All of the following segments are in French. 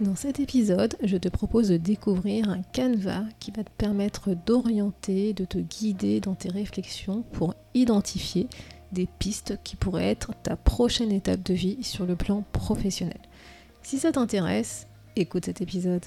Dans cet épisode, je te propose de découvrir un canevas qui va te permettre d'orienter, de te guider dans tes réflexions pour identifier des pistes qui pourraient être ta prochaine étape de vie sur le plan professionnel. Si ça t'intéresse, écoute cet épisode.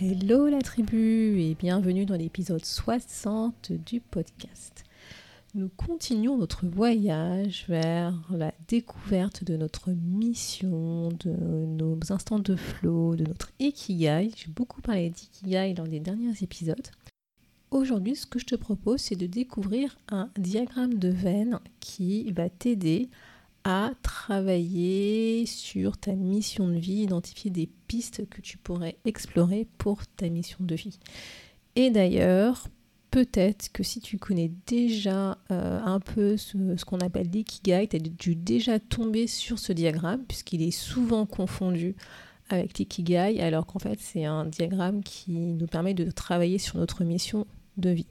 Hello la tribu et bienvenue dans l'épisode 60 du podcast. Nous continuons notre voyage vers la découverte de notre mission, de nos instants de flow, de notre ikigai. J'ai beaucoup parlé d'ikigai dans les derniers épisodes. Aujourd'hui, ce que je te propose, c'est de découvrir un diagramme de veine qui va t'aider à travailler sur ta mission de vie, identifier des pistes que tu pourrais explorer pour ta mission de vie. Et d'ailleurs, peut-être que si tu connais déjà euh, un peu ce, qu'on appelle l'ikigai, tu as dû déjà tomber sur ce diagramme, puisqu'il est souvent confondu avec l'ikigai, alors qu'en fait c'est un diagramme qui nous permet de travailler sur notre mission de vie.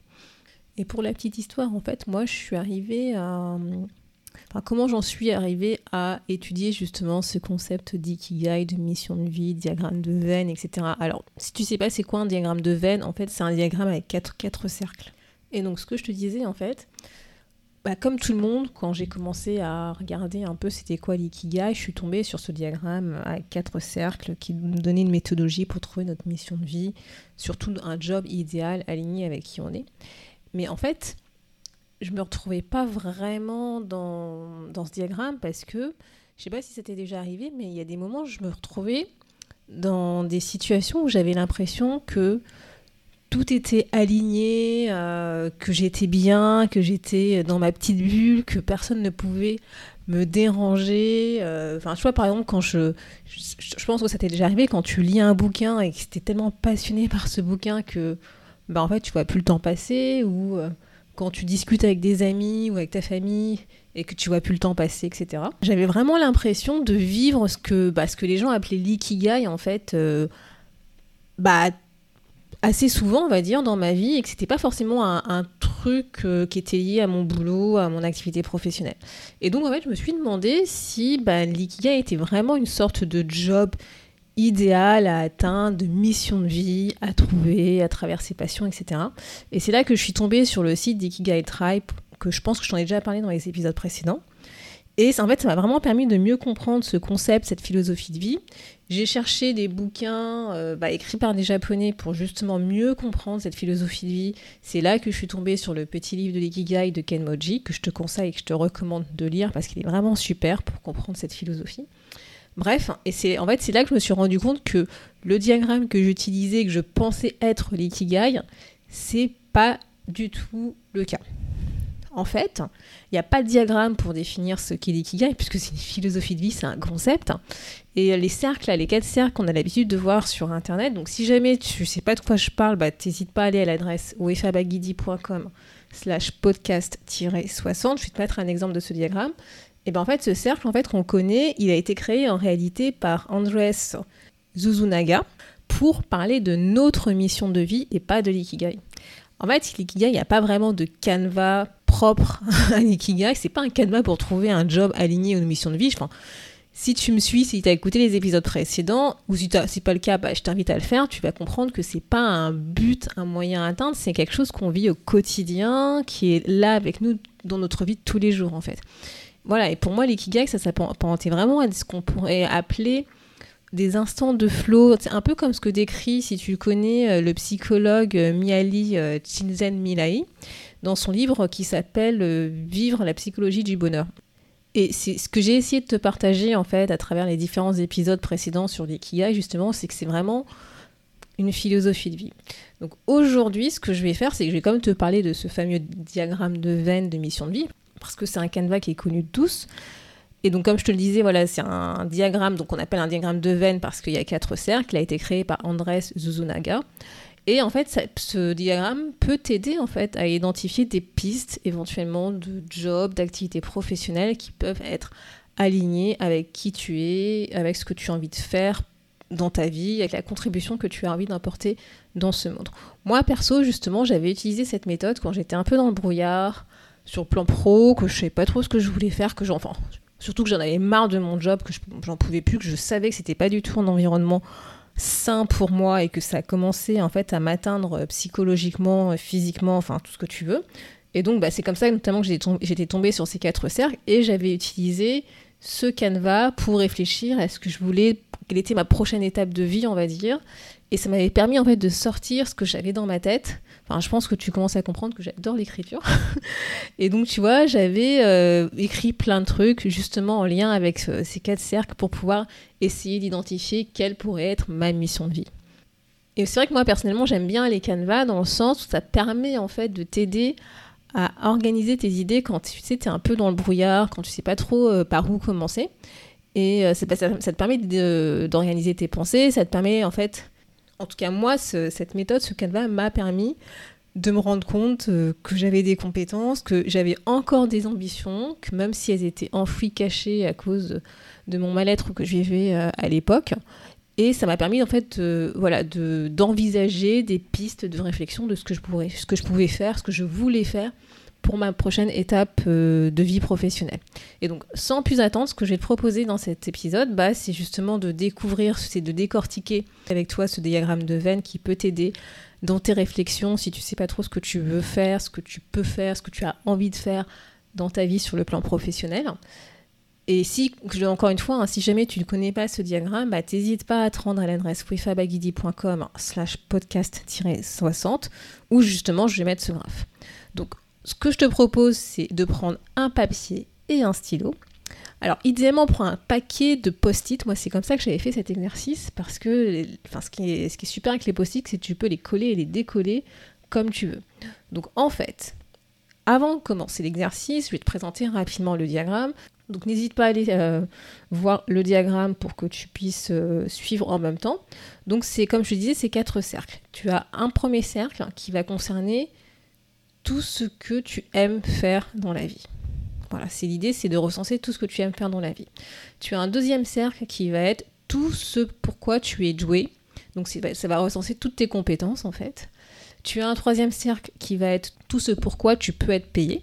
Et pour la petite histoire, en fait, moi je suis arrivée à comment j'en suis arrivée à étudier justement ce concept d'ikigai, de mission de vie, diagramme de veine, etc. Alors, si tu sais pas c'est quoi un diagramme de veine, en fait, c'est un diagramme avec quatre, quatre cercles. Et donc, ce que je te disais, en fait, bah, comme tout le monde, quand j'ai commencé à regarder un peu c'était quoi l'ikigai, je suis tombée sur ce diagramme avec quatre cercles qui me donnait une méthodologie pour trouver notre mission de vie, surtout un job idéal aligné avec qui on est. Mais en fait, je me retrouvais pas vraiment dans, ce diagramme parce que je sais pas si c'était déjà arrivé, mais il y a des moments où je me retrouvais dans des situations où j'avais l'impression que tout était aligné, euh, que j'étais bien, que j'étais dans ma petite bulle, que personne ne pouvait me déranger. Euh, enfin, tu vois, par exemple, quand je, pense que ça t'est déjà arrivé quand tu lis un bouquin et que tu es tellement passionné par ce bouquin que, bah, en fait, tu vois plus le temps passer ou euh, quand tu discutes avec des amis ou avec ta famille et que tu vois plus le temps passer, etc. J'avais vraiment l'impression de vivre ce que, bah, ce que les gens appelaient l'ikigai, en fait, euh, bah, assez souvent, on va dire, dans ma vie, et que c'était pas forcément un, truc euh, qui était lié à mon boulot, à mon activité professionnelle. Et donc, en fait, je me suis demandé si bah, l'ikigai était vraiment une sorte de job idéal à atteindre, de mission de vie à trouver à travers ses passions, etc. Et c'est là que je suis tombée sur le site d'Ikigai Tribe, que je pense que je t'en ai déjà parlé dans les épisodes précédents. Et en fait, ça m'a vraiment permis de mieux comprendre ce concept, cette philosophie de vie. J'ai cherché des bouquins euh, bah, écrits par des Japonais pour justement mieux comprendre cette philosophie de vie. C'est là que je suis tombée sur le petit livre de l'Ikigai de Ken Moji, que je te conseille et que je te recommande de lire parce qu'il est vraiment super pour comprendre cette philosophie. Bref, et c'est en fait c'est là que je me suis rendu compte que le diagramme que j'utilisais, que je pensais être l'ikigai, c'est pas du tout le cas. En fait, il n'y a pas de diagramme pour définir ce qu'est l'ikigai, puisque c'est une philosophie de vie, c'est un concept. Et les cercles, les quatre cercles qu'on a l'habitude de voir sur Internet, donc si jamais tu sais pas de quoi je parle, bah, n'hésite pas à aller à l'adresse wefabagidi.com slash podcast-60. Je vais te mettre un exemple de ce diagramme. Et ben en fait, ce cercle en fait qu'on connaît, il a été créé en réalité par Andrés Zuzunaga pour parler de notre mission de vie et pas de l'ikigai. En fait, l'ikigai, il n'y a pas vraiment de canevas propre à l'ikigai. C'est pas un canevas pour trouver un job aligné à une mission de vie. Enfin, si tu me suis, si tu as écouté les épisodes précédents, ou si c'est pas le cas, bah, je t'invite à le faire, tu vas comprendre que c'est pas un but, un moyen à atteindre, c'est quelque chose qu'on vit au quotidien, qui est là avec nous dans notre vie de tous les jours en fait. Voilà, et pour moi, l'ikigai, ça s'apparentait vraiment à ce qu'on pourrait appeler des instants de flow. C'est un peu comme ce que décrit, si tu connais, euh, le psychologue euh, Miali euh, Csikszentmihalyi dans son livre qui s'appelle Vivre la psychologie du bonheur. Et c'est ce que j'ai essayé de te partager en fait à travers les différents épisodes précédents sur l'ikigai justement, c'est que c'est vraiment une philosophie de vie. Donc aujourd'hui, ce que je vais faire, c'est que je vais quand même te parler de ce fameux diagramme de veine de mission de vie parce que c'est un canevas qui est connu de tous. Et donc, comme je te le disais, voilà, c'est un diagramme, donc on appelle un diagramme de veine parce qu'il y a quatre cercles. Il a été créé par Andrés Zuzunaga. Et en fait, ce diagramme peut t'aider en fait à identifier des pistes éventuellement de jobs, d'activités professionnelles qui peuvent être alignées avec qui tu es, avec ce que tu as envie de faire dans ta vie, avec la contribution que tu as envie d'apporter dans ce monde. Moi, perso, justement, j'avais utilisé cette méthode quand j'étais un peu dans le brouillard, sur le plan pro, que je savais pas trop ce que je voulais faire, que j'en... surtout que j'en avais marre de mon job, que j'en pouvais plus, que je savais que c'était pas du tout un environnement sain pour moi et que ça a commencé en fait à m'atteindre psychologiquement, physiquement, enfin tout ce que tu veux. Et donc bah, c'est comme ça notamment que j'étais tombée sur ces quatre cercles et j'avais utilisé ce canevas pour réfléchir à ce que je voulais, quelle était ma prochaine étape de vie, on va dire. Et ça m'avait permis en fait de sortir ce que j'avais dans ma tête. Enfin, je pense que tu commences à comprendre que j'adore l'écriture. et donc, tu vois, j'avais euh, écrit plein de trucs justement en lien avec euh, ces quatre cercles pour pouvoir essayer d'identifier quelle pourrait être ma mission de vie. Et c'est vrai que moi personnellement, j'aime bien les canevas dans le sens où ça permet en fait de t'aider à organiser tes idées quand tu sais, es un peu dans le brouillard, quand tu sais pas trop euh, par où commencer. Et ça, ça, te permet d'organiser tes pensées, ça te permet en fait en tout cas moi, cette méthode, ce canevas m'a permis de me rendre compte euh, que j'avais des compétences, que j'avais encore des ambitions, que même si elles étaient enfouies, cachées à cause de, mon mal-être que je vivais euh, à l'époque, et ça m'a permis en fait voilà, d'envisager des pistes de réflexion de ce que, je ce que je pouvais faire, ce que je voulais faire pour ma prochaine étape euh, de vie professionnelle. Et donc, sans plus attendre, ce que je vais te proposer dans cet épisode, bah, c'est justement de découvrir, c'est de décortiquer avec toi ce diagramme de veine qui peut t'aider dans tes réflexions, si tu sais pas trop ce que tu veux faire, ce que tu peux faire, ce que tu as envie de faire dans ta vie sur le plan professionnel. Et si, encore une fois, hein, si jamais tu ne connais pas ce diagramme, bah, t'hésite pas à te rendre à l'adresse wifabagidi.com slash podcast-60 où justement je vais mettre ce graphe. Donc ce que je te propose, c'est de prendre un papier et un stylo. Alors, idéalement, prends un paquet de post-it. Moi, c'est comme ça que j'avais fait cet exercice parce que enfin, ce, qui est, ce qui est super avec les post-it, c'est que tu peux les coller et les décoller comme tu veux. Donc, en fait, avant de commencer l'exercice, je vais te présenter rapidement le diagramme. Donc, n'hésite pas à aller euh, voir le diagramme pour que tu puisses euh, suivre en même temps. Donc, c'est comme je disais, c'est quatre cercles. Tu as un premier cercle qui va concerner tout ce que tu aimes faire dans la vie. Voilà, c'est l'idée, c'est de recenser tout ce que tu aimes faire dans la vie. Tu as un deuxième cercle qui va être tout ce pourquoi tu es doué. Donc ça va recenser toutes tes compétences en fait. Tu as un troisième cercle qui va être tout ce pourquoi tu peux être payé.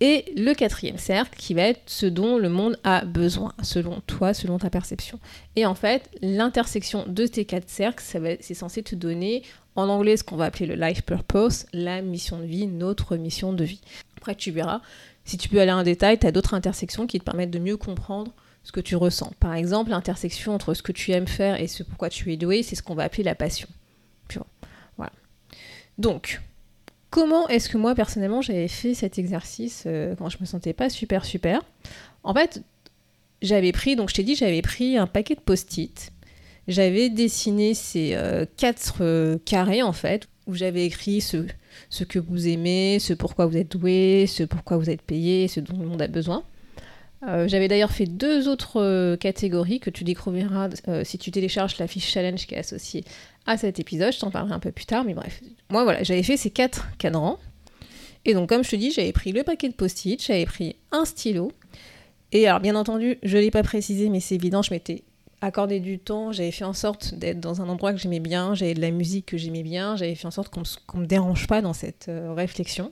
Et le quatrième cercle qui va être ce dont le monde a besoin, selon toi, selon ta perception. Et en fait, l'intersection de tes quatre cercles, c'est censé te donner en anglais ce qu'on va appeler le life purpose, la mission de vie, notre mission de vie. Après, tu verras, si tu peux aller en détail, tu as d'autres intersections qui te permettent de mieux comprendre ce que tu ressens. Par exemple, l'intersection entre ce que tu aimes faire et ce pourquoi tu es doué, c'est ce qu'on va appeler la passion. Donc, comment est-ce que moi, personnellement, j'avais fait cet exercice euh, quand je me sentais pas super super? En fait, j'avais pris, donc je t'ai dit, j'avais pris un paquet de post-it j'avais dessiné ces euh, quatre euh, carrés en fait, où j'avais écrit ce, ce que vous aimez, ce pourquoi vous êtes doué, ce pourquoi vous êtes payé, ce dont le monde a besoin. Euh, j'avais d'ailleurs fait deux autres catégories que tu découvriras si tu télécharges la fiche challenge qui est associée à cet épisode. Je t'en parlerai un peu plus tard, mais bref. Moi, voilà, j'avais fait ces quatre cadrans. Et donc, comme je te dis, j'avais pris le paquet de post-it, j'avais pris un stylo. Et alors, bien entendu, je ne l'ai pas précisé, mais c'est évident, je m'étais accordé du temps, j'avais fait en sorte d'être dans un endroit que j'aimais bien, j'avais de la musique que j'aimais bien, j'avais fait en sorte qu'on ne me dérange pas dans cette euh, réflexion.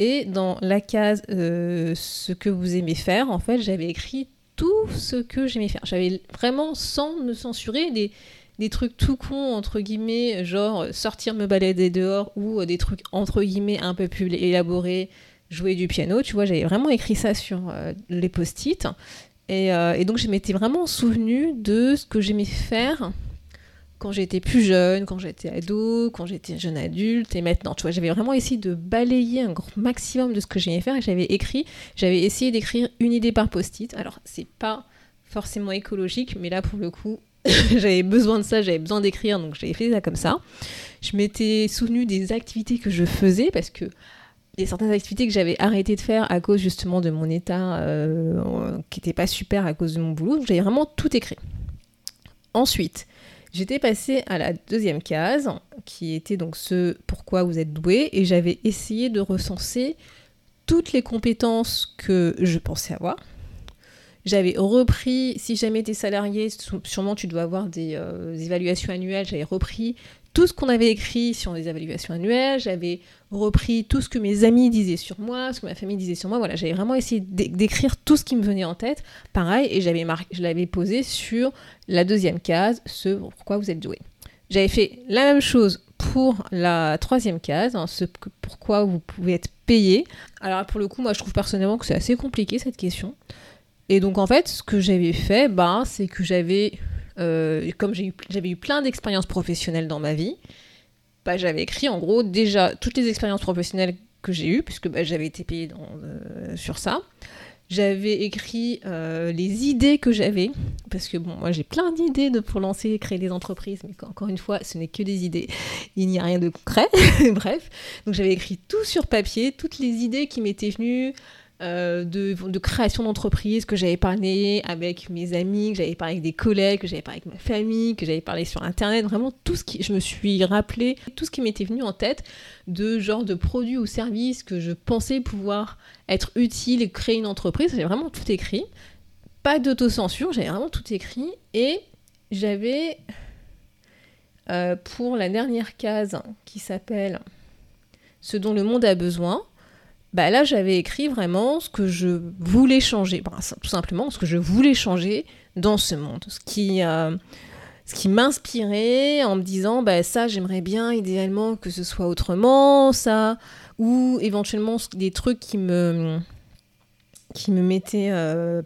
Et dans la case euh, ce que vous aimez faire, en fait, j'avais écrit tout ce que j'aimais faire. J'avais vraiment, sans me censurer, des, des trucs tout cons, entre guillemets, genre sortir me balader dehors, ou des trucs, entre guillemets, un peu plus élaborés, jouer du piano, tu vois, j'avais vraiment écrit ça sur euh, les post-it. Euh, et, donc je m'étais vraiment souvenu de ce que j'aimais faire quand j'étais plus jeune, quand j'étais ado, quand j'étais jeune adulte et maintenant. Tu vois, j'avais vraiment essayé de balayer un grand maximum de ce que j'aimais faire et j'avais écrit, j'avais essayé d'écrire une idée par post-it. Alors, c'est pas forcément écologique, mais là pour le coup, j'avais besoin de ça, j'avais besoin d'écrire, donc j'avais fait ça comme ça. Je m'étais souvenu des activités que je faisais parce que il y a certaines activités que j'avais arrêté de faire à cause justement de mon état euh, qui n'était pas super à cause de mon boulot. J'avais vraiment tout écrit. Ensuite, j'étais passée à la deuxième case, qui était donc ce pourquoi vous êtes doué, et j'avais essayé de recenser toutes les compétences que je pensais avoir. J'avais repris, si jamais tu es salarié, sûrement tu dois avoir des, euh, évaluations annuelles, j'avais repris tout ce qu'on avait écrit sur les évaluations annuelles, j'avais repris tout ce que mes amis disaient sur moi, ce que ma famille disait sur moi, voilà, j'avais vraiment essayé d'écrire tout ce qui me venait en tête, pareil, et j'avais je l'avais posé sur la deuxième case, ce pourquoi vous êtes doué. J'avais fait la même chose pour la troisième case, hein, ce pourquoi vous pouvez être payé. Alors pour le coup, moi je trouve personnellement que c'est assez compliqué cette question. Et donc en fait, ce que j'avais fait, bah, c'est que j'avais euh, comme j'avais eu, plein d'expériences professionnelles dans ma vie, bah, j'avais écrit en gros déjà toutes les expériences professionnelles que j'ai eues, puisque bah, j'avais été payée euh, sur ça. J'avais écrit euh, les idées que j'avais, parce que moi j'ai plein d'idées pour lancer, créer des entreprises, mais encore une fois, ce n'est que des idées, il n'y a rien de concret, bref. Donc j'avais écrit tout sur papier, toutes les idées qui m'étaient venues, euh, de, création d'entreprise que j'avais parlé avec mes amis, que j'avais parlé avec des collègues, que j'avais parlé avec ma famille, que j'avais parlé sur internet, vraiment tout ce qui je me suis rappelé, tout ce qui m'était venu en tête de genre de produits ou services que je pensais pouvoir être utile et créer une entreprise, j'avais vraiment tout écrit. Pas d'autocensure, j'avais vraiment tout écrit. Et j'avais euh, pour la dernière case qui s'appelle ce dont le monde a besoin, bah là j'avais écrit vraiment ce que je voulais changer, tout simplement ce que je voulais changer dans ce monde, ce qui, euh, ce qui m'inspirait en me disant bah ça j'aimerais bien idéalement que ce soit autrement, ça, ou éventuellement des trucs qui me, qui me mettaient, euh,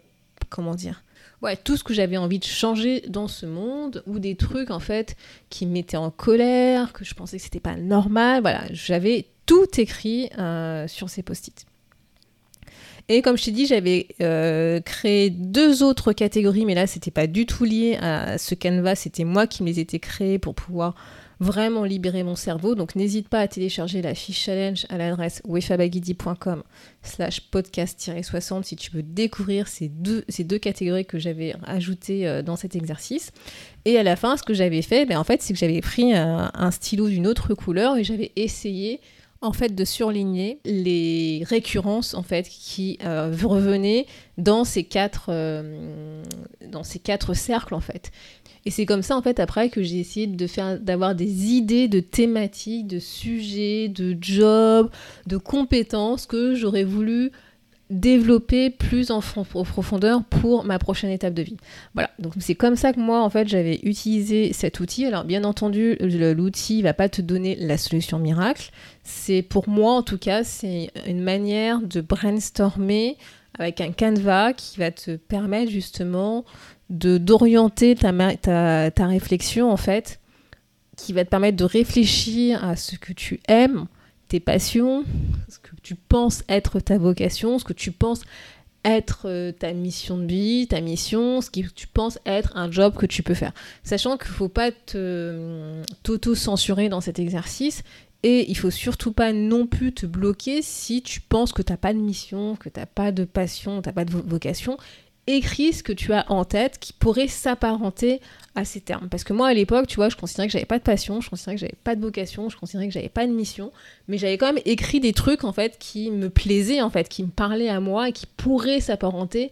comment dire, ouais, tout ce que j'avais envie de changer dans ce monde, ou des trucs en fait qui me mettaient en colère, que je pensais que c'était pas normal, voilà, j'avais tout écrit euh, sur ces post-it. Et comme je t'ai dit, j'avais euh, créé deux autres catégories, mais là, c'était pas du tout lié à ce canevas, c'était moi qui les étais créés pour pouvoir vraiment libérer mon cerveau. Donc n'hésite pas à télécharger la fiche challenge à l'adresse wefabagidi.com slash podcast-60 si tu veux découvrir ces deux, ces deux catégories que j'avais ajoutées euh, dans cet exercice. Et à la fin, ce que j'avais fait, ben, en fait, c'est que j'avais pris un stylo d'une autre couleur et j'avais essayé en fait de surligner les récurrences en fait qui euh, revenaient dans ces quatre euh, dans ces quatre cercles en fait. Et c'est comme ça en fait après que j'ai essayé de faire d'avoir des idées de thématiques de sujets de jobs de compétences que j'aurais voulu développer plus en, profondeur pour ma prochaine étape de vie. Voilà, donc c'est comme ça que moi en fait j'avais utilisé cet outil. Alors bien entendu, l'outil va pas te donner la solution miracle. C'est pour moi en tout cas, c'est une manière de brainstormer avec un canevas qui va te permettre justement d'orienter ta, ta, ta réflexion en fait, qui va te permettre de réfléchir à ce que tu aimes tes passions, ce que tu penses être ta vocation, ce que tu penses être euh, ta mission de vie, ta mission, ce que tu penses être un job que tu peux faire. Sachant qu'il ne faut pas euh, t'auto-censurer dans cet exercice et il faut surtout pas non plus te bloquer si tu penses que tu n'as pas de mission, que tu n'as pas de passion, tu n'as pas de vocation écris ce que tu as en tête qui pourrait s'apparenter à ces termes. Parce que moi, à l'époque, tu vois, je considérais que j'avais pas de passion, je considérais que j'avais pas de vocation, je considérais que j'avais pas de mission, mais j'avais quand même écrit des trucs, en fait, qui me plaisaient, en fait, qui me parlaient à moi et qui pourraient s'apparenter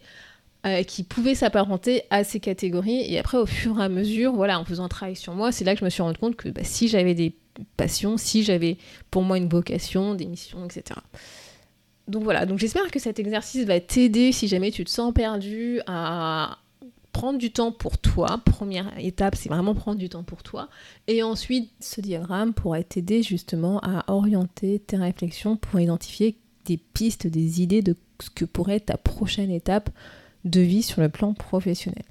euh, qui pouvaient s'apparenter à ces catégories. Et après, au fur et à mesure, voilà, en faisant un travail sur moi, c'est là que je me suis rendu compte que bah, si j'avais des passions, si j'avais pour moi une vocation, des missions, etc donc voilà, donc j'espère que cet exercice va t'aider si jamais tu te sens perdu à prendre du temps pour toi. Première étape, c'est vraiment prendre du temps pour toi. Et ensuite, ce diagramme pourra t'aider justement à orienter tes réflexions pour identifier des pistes, des idées de ce que pourrait être ta prochaine étape de vie sur le plan professionnel.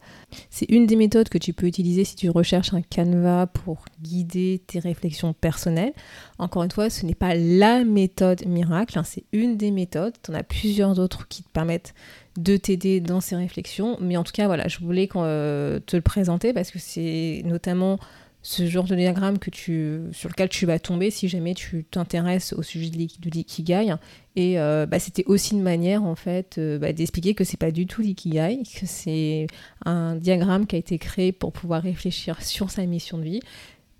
C'est une des méthodes que tu peux utiliser si tu recherches un canevas pour guider tes réflexions personnelles. Encore une fois, ce n'est pas la méthode miracle, hein, c'est une des méthodes. Tu en as plusieurs autres qui te permettent de t'aider dans ces réflexions. Mais en tout cas, voilà, je voulais euh, te le présenter parce que c'est notamment ce genre de diagramme que tu, sur lequel tu vas tomber si jamais tu t'intéresses au sujet de l'ikigai. Et euh, bah, c'était aussi une manière en fait euh, bah, d'expliquer que c'est pas du tout l'ikigai, que c'est un diagramme qui a été créé pour pouvoir réfléchir sur sa mission de vie.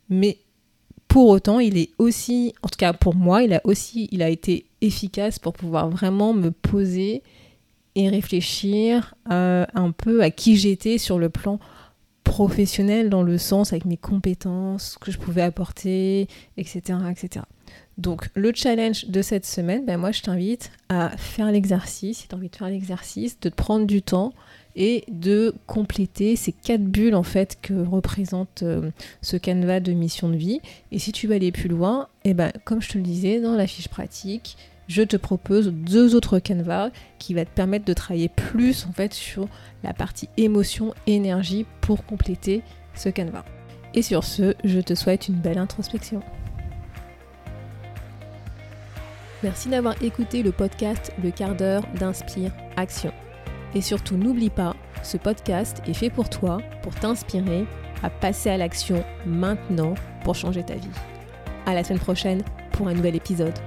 Mais pour autant, il est aussi, en tout cas pour moi, il a aussi, il a été efficace pour pouvoir vraiment me poser et réfléchir euh, un peu à qui j'étais sur le plan professionnel dans le sens avec mes compétences, ce que je pouvais apporter, etc. etc. Donc le challenge de cette semaine, ben moi je t'invite à faire l'exercice, si tu as envie de faire l'exercice, de te prendre du temps et de compléter ces quatre bulles en fait que représente euh, ce canevas de mission de vie. Et si tu veux aller plus loin, et eh ben, comme je te le disais dans la fiche pratique, je te propose deux autres canevas qui va te permettre de travailler plus en fait sur la partie émotion, énergie pour compléter ce canevas. Et sur ce, je te souhaite une belle introspection. Merci d'avoir écouté le podcast Le quart d'heure d'Inspire Action. Et surtout, n'oublie pas, ce podcast est fait pour toi, pour t'inspirer à passer à l'action maintenant pour changer ta vie. À la semaine prochaine pour un nouvel épisode.